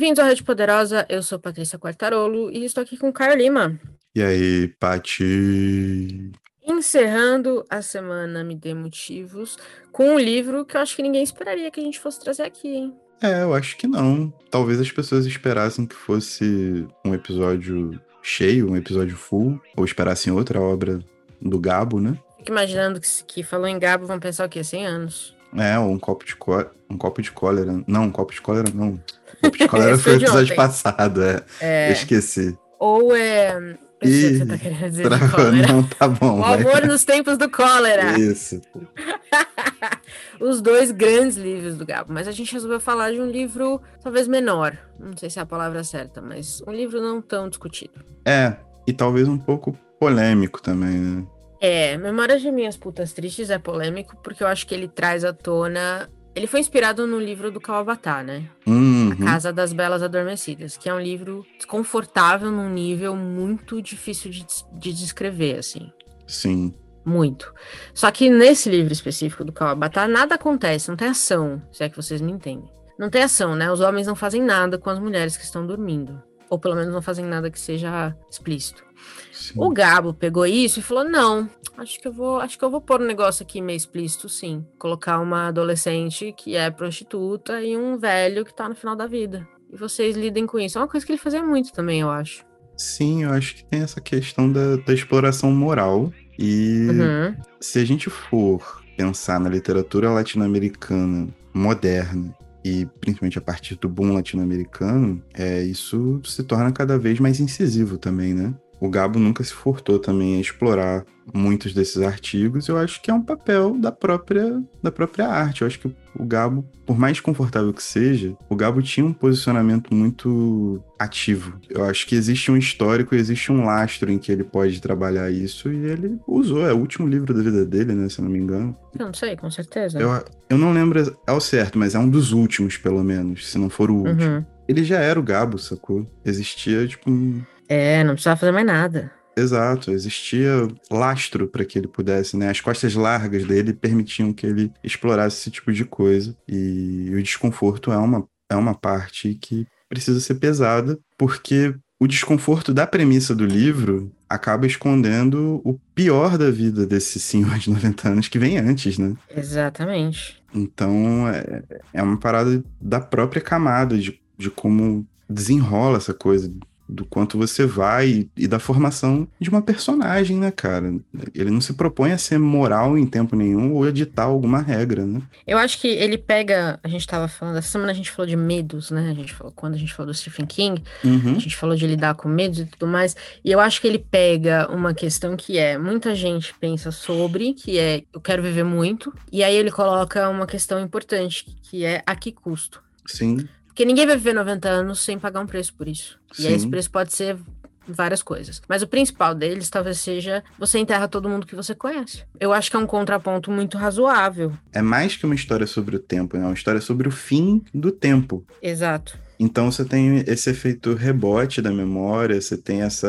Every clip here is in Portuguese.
Bem-vindos à Rede Poderosa, eu sou Patrícia Quartarolo e estou aqui com Caio Lima. E aí, Pati? Encerrando a semana Me Dê Motivos com um livro que eu acho que ninguém esperaria que a gente fosse trazer aqui, hein? É, eu acho que não. Talvez as pessoas esperassem que fosse um episódio cheio, um episódio full, ou esperassem outra obra do Gabo, né? Fico imaginando que, que falou em Gabo, vão pensar o quê? 100 anos. É, ou um copo de, um copo de cólera. Não, um copo de cólera não. Um copo de cólera foi o episódio passado, é. é. Eu esqueci. Ou é eu sei o que você tá querendo dizer cólera. Não, tá bom. O amor nos tempos do cólera. Isso. Os dois grandes livros do Gabo. Mas a gente resolveu falar de um livro talvez menor. Não sei se é a palavra certa, mas um livro não tão discutido. É, e talvez um pouco polêmico também, né? É, Memórias de Minhas Putas Tristes é polêmico porque eu acho que ele traz à tona ele foi inspirado no livro do Kawabata, né? Uhum. A Casa das Belas Adormecidas, que é um livro desconfortável num nível muito difícil de, de descrever, assim. Sim. Muito. Só que nesse livro específico do Kawabata, nada acontece, não tem ação, se é que vocês me entendem. Não tem ação, né? Os homens não fazem nada com as mulheres que estão dormindo. Ou pelo menos não fazem nada que seja explícito. Sim. O Gabo pegou isso e falou: não, acho que eu vou, acho que eu vou pôr um negócio aqui meio explícito, sim. Colocar uma adolescente que é prostituta e um velho que tá no final da vida. E vocês lidem com isso. É uma coisa que ele fazia muito também, eu acho. Sim, eu acho que tem essa questão da, da exploração moral. E uhum. se a gente for pensar na literatura latino-americana moderna e principalmente a partir do boom latino-americano, é, isso se torna cada vez mais incisivo também, né? O Gabo nunca se furtou também a explorar muitos desses artigos. Eu acho que é um papel da própria, da própria arte. Eu acho que o Gabo, por mais confortável que seja, o Gabo tinha um posicionamento muito ativo. Eu acho que existe um histórico, existe um lastro em que ele pode trabalhar isso e ele usou. É o último livro da vida dele, né? Se eu não me engano. Eu não sei, com certeza. Eu, eu não lembro ao certo, mas é um dos últimos, pelo menos, se não for o último. Uhum. Ele já era o Gabo, sacou? Existia, tipo, um é, não precisava fazer mais nada. Exato, existia lastro para que ele pudesse, né? As costas largas dele permitiam que ele explorasse esse tipo de coisa. E o desconforto é uma, é uma parte que precisa ser pesada, porque o desconforto da premissa do livro acaba escondendo o pior da vida desse senhor de 90 anos que vem antes, né? Exatamente. Então, é, é uma parada da própria camada de, de como desenrola essa coisa do quanto você vai e, da formação de uma personagem, né, cara? Ele não se propõe a ser moral em tempo nenhum ou editar alguma regra, né? Eu acho que ele pega. A gente tava falando, essa semana a gente falou de medos, né? A gente falou, quando a gente falou do Stephen King, uhum. a gente falou de lidar com medos e tudo mais. E eu acho que ele pega uma questão que é: muita gente pensa sobre, que é eu quero viver muito, e aí ele coloca uma questão importante, que é a que custo. Sim. Porque ninguém vai viver 90 anos sem pagar um preço por isso. Sim. E aí esse preço pode ser várias coisas. Mas o principal deles talvez seja você enterra todo mundo que você conhece. Eu acho que é um contraponto muito razoável. É mais que uma história sobre o tempo, né? É uma história sobre o fim do tempo. Exato. Então você tem esse efeito rebote da memória, você tem essa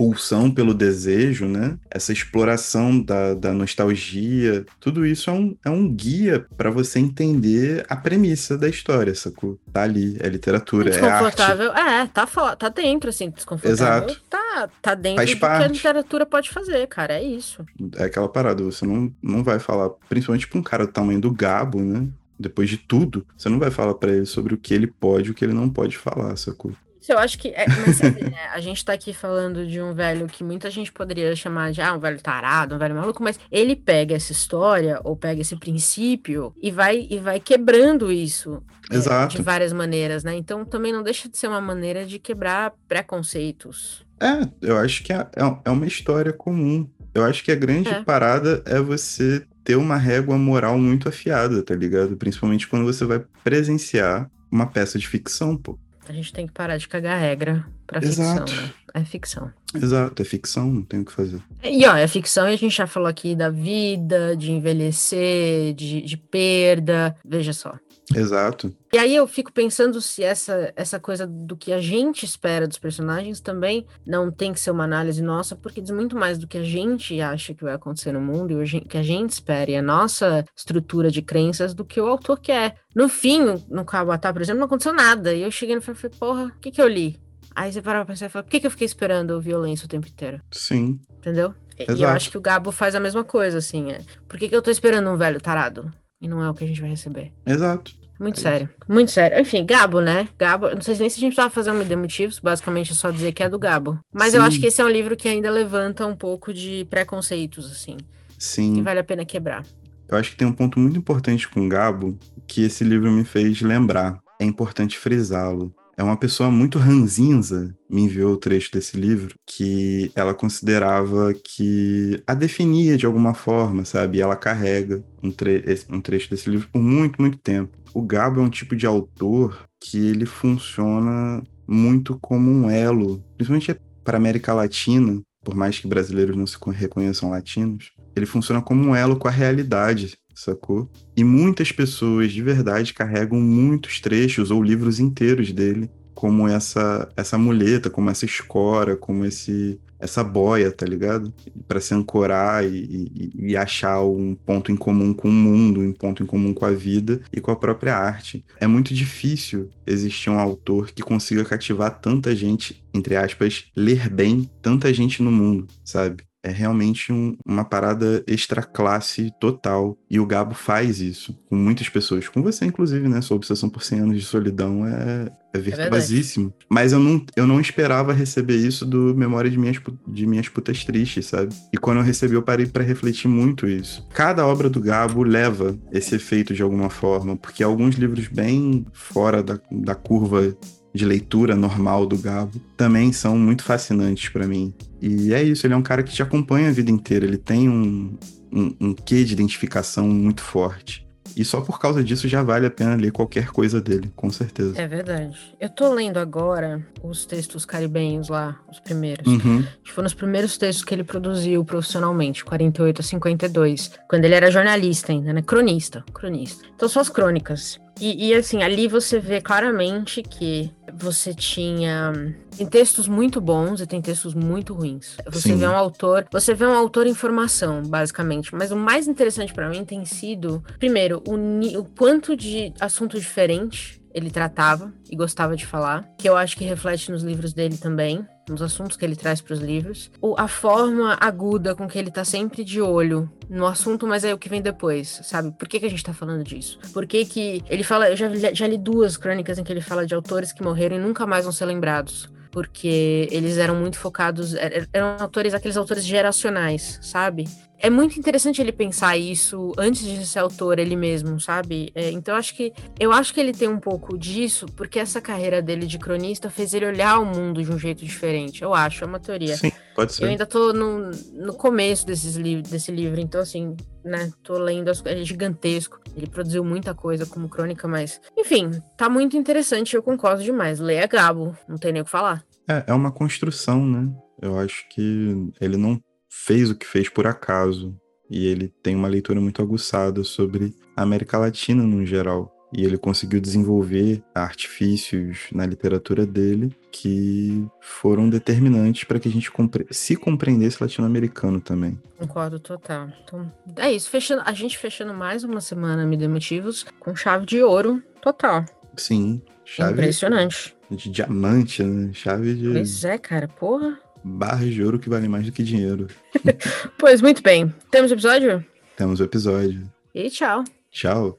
pulsão pelo desejo, né? Essa exploração da, da nostalgia, tudo isso é um, é um guia para você entender a premissa da história, sacou? Tá ali, é literatura, é desconfortável, é, tá, tá dentro, assim, desconfortável. Exato. Tá, tá dentro Faz do parte. que a literatura pode fazer, cara, é isso. É aquela parada, você não, não vai falar, principalmente pra um cara do tamanho do Gabo, né? Depois de tudo, você não vai falar para ele sobre o que ele pode e o que ele não pode falar, sacou? Eu acho que. É, mas, né, a gente tá aqui falando de um velho que muita gente poderia chamar de ah, um velho tarado, um velho maluco, mas ele pega essa história ou pega esse princípio e vai, e vai quebrando isso é, de várias maneiras, né? Então também não deixa de ser uma maneira de quebrar preconceitos. É, eu acho que é, é, é uma história comum. Eu acho que a grande é. parada é você ter uma régua moral muito afiada, tá ligado? Principalmente quando você vai presenciar uma peça de ficção, pô. A gente tem que parar de cagar regra pra Exato. ficção, né? É ficção. Exato, é ficção, não tem o que fazer. E ó, é ficção e a gente já falou aqui da vida, de envelhecer, de, de perda. Veja só. Exato. E aí eu fico pensando se essa, essa coisa do que a gente espera dos personagens também não tem que ser uma análise nossa, porque diz muito mais do que a gente acha que vai acontecer no mundo e o que a gente espera e a nossa estrutura de crenças do que o autor quer. No fim, no Kabatá, por exemplo, não aconteceu nada. E eu cheguei no filme e falei, porra, o que, que eu li? Aí você para pra pensar e fala, por que, que eu fiquei esperando violência o tempo inteiro? Sim. Entendeu? Exato. E eu acho que o Gabo faz a mesma coisa, assim. É. Por que, que eu tô esperando um velho tarado? E não é o que a gente vai receber. Exato. Muito é sério, isso. muito sério. Enfim, Gabo, né? Gabo, não sei nem se a gente precisava fazer um de motivos, basicamente é só dizer que é do Gabo. Mas Sim. eu acho que esse é um livro que ainda levanta um pouco de preconceitos, assim. Sim. Que vale a pena quebrar. Eu acho que tem um ponto muito importante com o Gabo que esse livro me fez lembrar. É importante frisá-lo é uma pessoa muito ranzinza, me enviou o trecho desse livro, que ela considerava que a definia de alguma forma, sabe? E ela carrega um, tre um trecho desse livro por muito, muito tempo. O Gabo é um tipo de autor que ele funciona muito como um elo, principalmente para a América Latina, por mais que brasileiros não se reconheçam latinos, ele funciona como um elo com a realidade, sacou? E muitas pessoas de verdade carregam muitos trechos ou livros inteiros dele como essa essa muleta, como essa escora, como esse essa boia, tá ligado? Para se ancorar e, e, e, achar um ponto em comum com o mundo, um ponto em comum com a vida e com a própria arte. É muito difícil existir um autor que consiga cativar tanta gente, entre aspas, ler bem tanta gente no mundo, sabe? É realmente um, uma parada extra classe total. E o Gabo faz isso com muitas pessoas. Com você, inclusive, né? Sua obsessão por 100 anos de solidão é, é, é virtuosíssimo. É Mas eu não, eu não esperava receber isso do Memória de Minhas, de minhas Putas Tristes, sabe? E quando eu recebi, eu parei para refletir muito isso. Cada obra do Gabo leva esse efeito de alguma forma, porque alguns livros bem fora da, da curva de leitura normal do Gabo também são muito fascinantes para mim. E é isso, ele é um cara que te acompanha a vida inteira, ele tem um, um, um quê de identificação muito forte. E só por causa disso já vale a pena ler qualquer coisa dele, com certeza. É verdade. Eu tô lendo agora os textos caribenhos lá, os primeiros. Uhum. Foram os primeiros textos que ele produziu profissionalmente, 48 a 52, quando ele era jornalista ainda, né? Cronista, cronista. Então são as crônicas. E, e, assim, ali você vê claramente que você tinha. Tem textos muito bons e tem textos muito ruins. Você Sim. vê um autor. Você vê um autor em formação, basicamente. Mas o mais interessante para mim tem sido, primeiro, o, o quanto de assunto diferente ele tratava e gostava de falar, que eu acho que reflete nos livros dele também, nos assuntos que ele traz para os livros. O, a forma aguda com que ele tá sempre de olho no assunto, mas é o que vem depois, sabe? Por que, que a gente tá falando disso? Por que que ele fala, eu já, já li duas crônicas em que ele fala de autores que morreram e nunca mais vão ser lembrados porque eles eram muito focados, eram autores, aqueles autores geracionais, sabe? é muito interessante ele pensar isso antes de ser autor ele mesmo, sabe? É, então acho que eu acho que ele tem um pouco disso, porque essa carreira dele de cronista fez ele olhar o mundo de um jeito diferente. Eu acho, é uma teoria. Sim, pode ser. Eu ainda tô no, no começo desses li desse livro, então assim, né, tô lendo, as, é gigantesco. Ele produziu muita coisa como crônica, mas enfim, tá muito interessante, eu concordo demais. Leia Gabo, não tem nem o que falar. É, é uma construção, né? Eu acho que ele não fez o que fez por acaso. E ele tem uma leitura muito aguçada sobre a América Latina no geral. E ele conseguiu desenvolver artifícios na literatura dele que foram determinantes para que a gente compre se compreendesse latino-americano também. Concordo total. Então, é isso. Fechando, a gente fechando mais uma semana Me Dê Motivos com chave de ouro total. Sim. Chave Impressionante. De diamante, né? Chave de. Pois é, cara. Porra barras de ouro que valem mais do que dinheiro. pois muito bem. Temos episódio? Temos o episódio. E tchau. Tchau.